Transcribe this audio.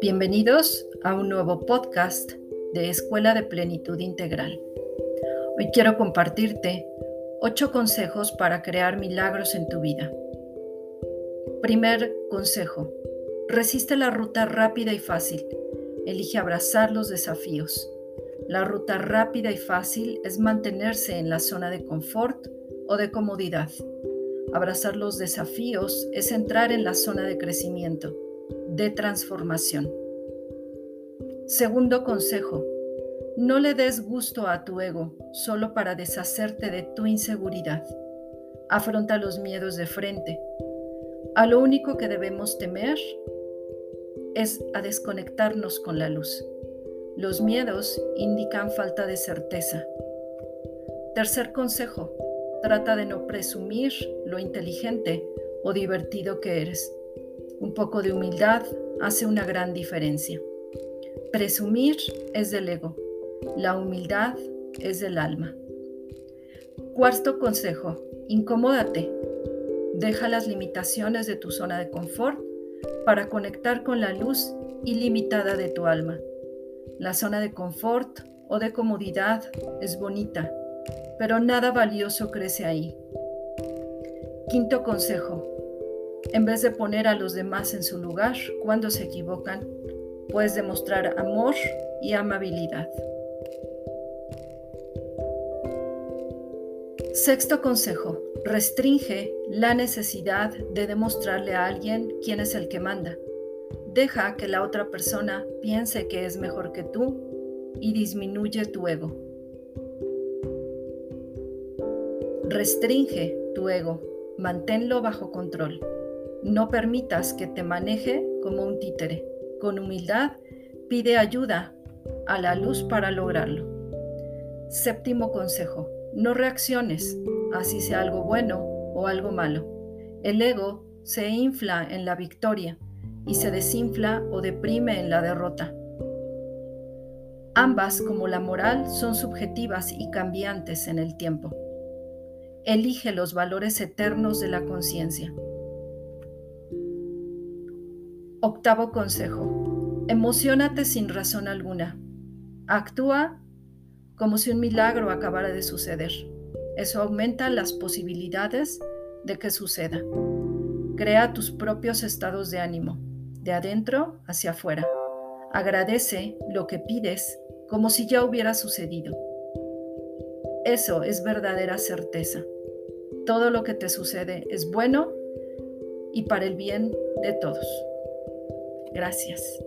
Bienvenidos a un nuevo podcast de Escuela de Plenitud Integral. Hoy quiero compartirte ocho consejos para crear milagros en tu vida. Primer consejo. Resiste la ruta rápida y fácil. Elige abrazar los desafíos. La ruta rápida y fácil es mantenerse en la zona de confort o de comodidad. Abrazar los desafíos es entrar en la zona de crecimiento de transformación. Segundo consejo, no le des gusto a tu ego solo para deshacerte de tu inseguridad. Afronta los miedos de frente. A lo único que debemos temer es a desconectarnos con la luz. Los miedos indican falta de certeza. Tercer consejo, trata de no presumir lo inteligente o divertido que eres. Un poco de humildad hace una gran diferencia. Presumir es del ego, la humildad es del alma. Cuarto consejo, incomódate. Deja las limitaciones de tu zona de confort para conectar con la luz ilimitada de tu alma. La zona de confort o de comodidad es bonita, pero nada valioso crece ahí. Quinto consejo, en vez de poner a los demás en su lugar cuando se equivocan, puedes demostrar amor y amabilidad. Sexto consejo. Restringe la necesidad de demostrarle a alguien quién es el que manda. Deja que la otra persona piense que es mejor que tú y disminuye tu ego. Restringe tu ego, manténlo bajo control. No permitas que te maneje como un títere. Con humildad, pide ayuda a la luz para lograrlo. Séptimo consejo. No reacciones, así sea algo bueno o algo malo. El ego se infla en la victoria y se desinfla o deprime en la derrota. Ambas, como la moral, son subjetivas y cambiantes en el tiempo. Elige los valores eternos de la conciencia. Octavo consejo. Emocionate sin razón alguna. Actúa como si un milagro acabara de suceder. Eso aumenta las posibilidades de que suceda. Crea tus propios estados de ánimo, de adentro hacia afuera. Agradece lo que pides como si ya hubiera sucedido. Eso es verdadera certeza. Todo lo que te sucede es bueno y para el bien de todos. Gracias.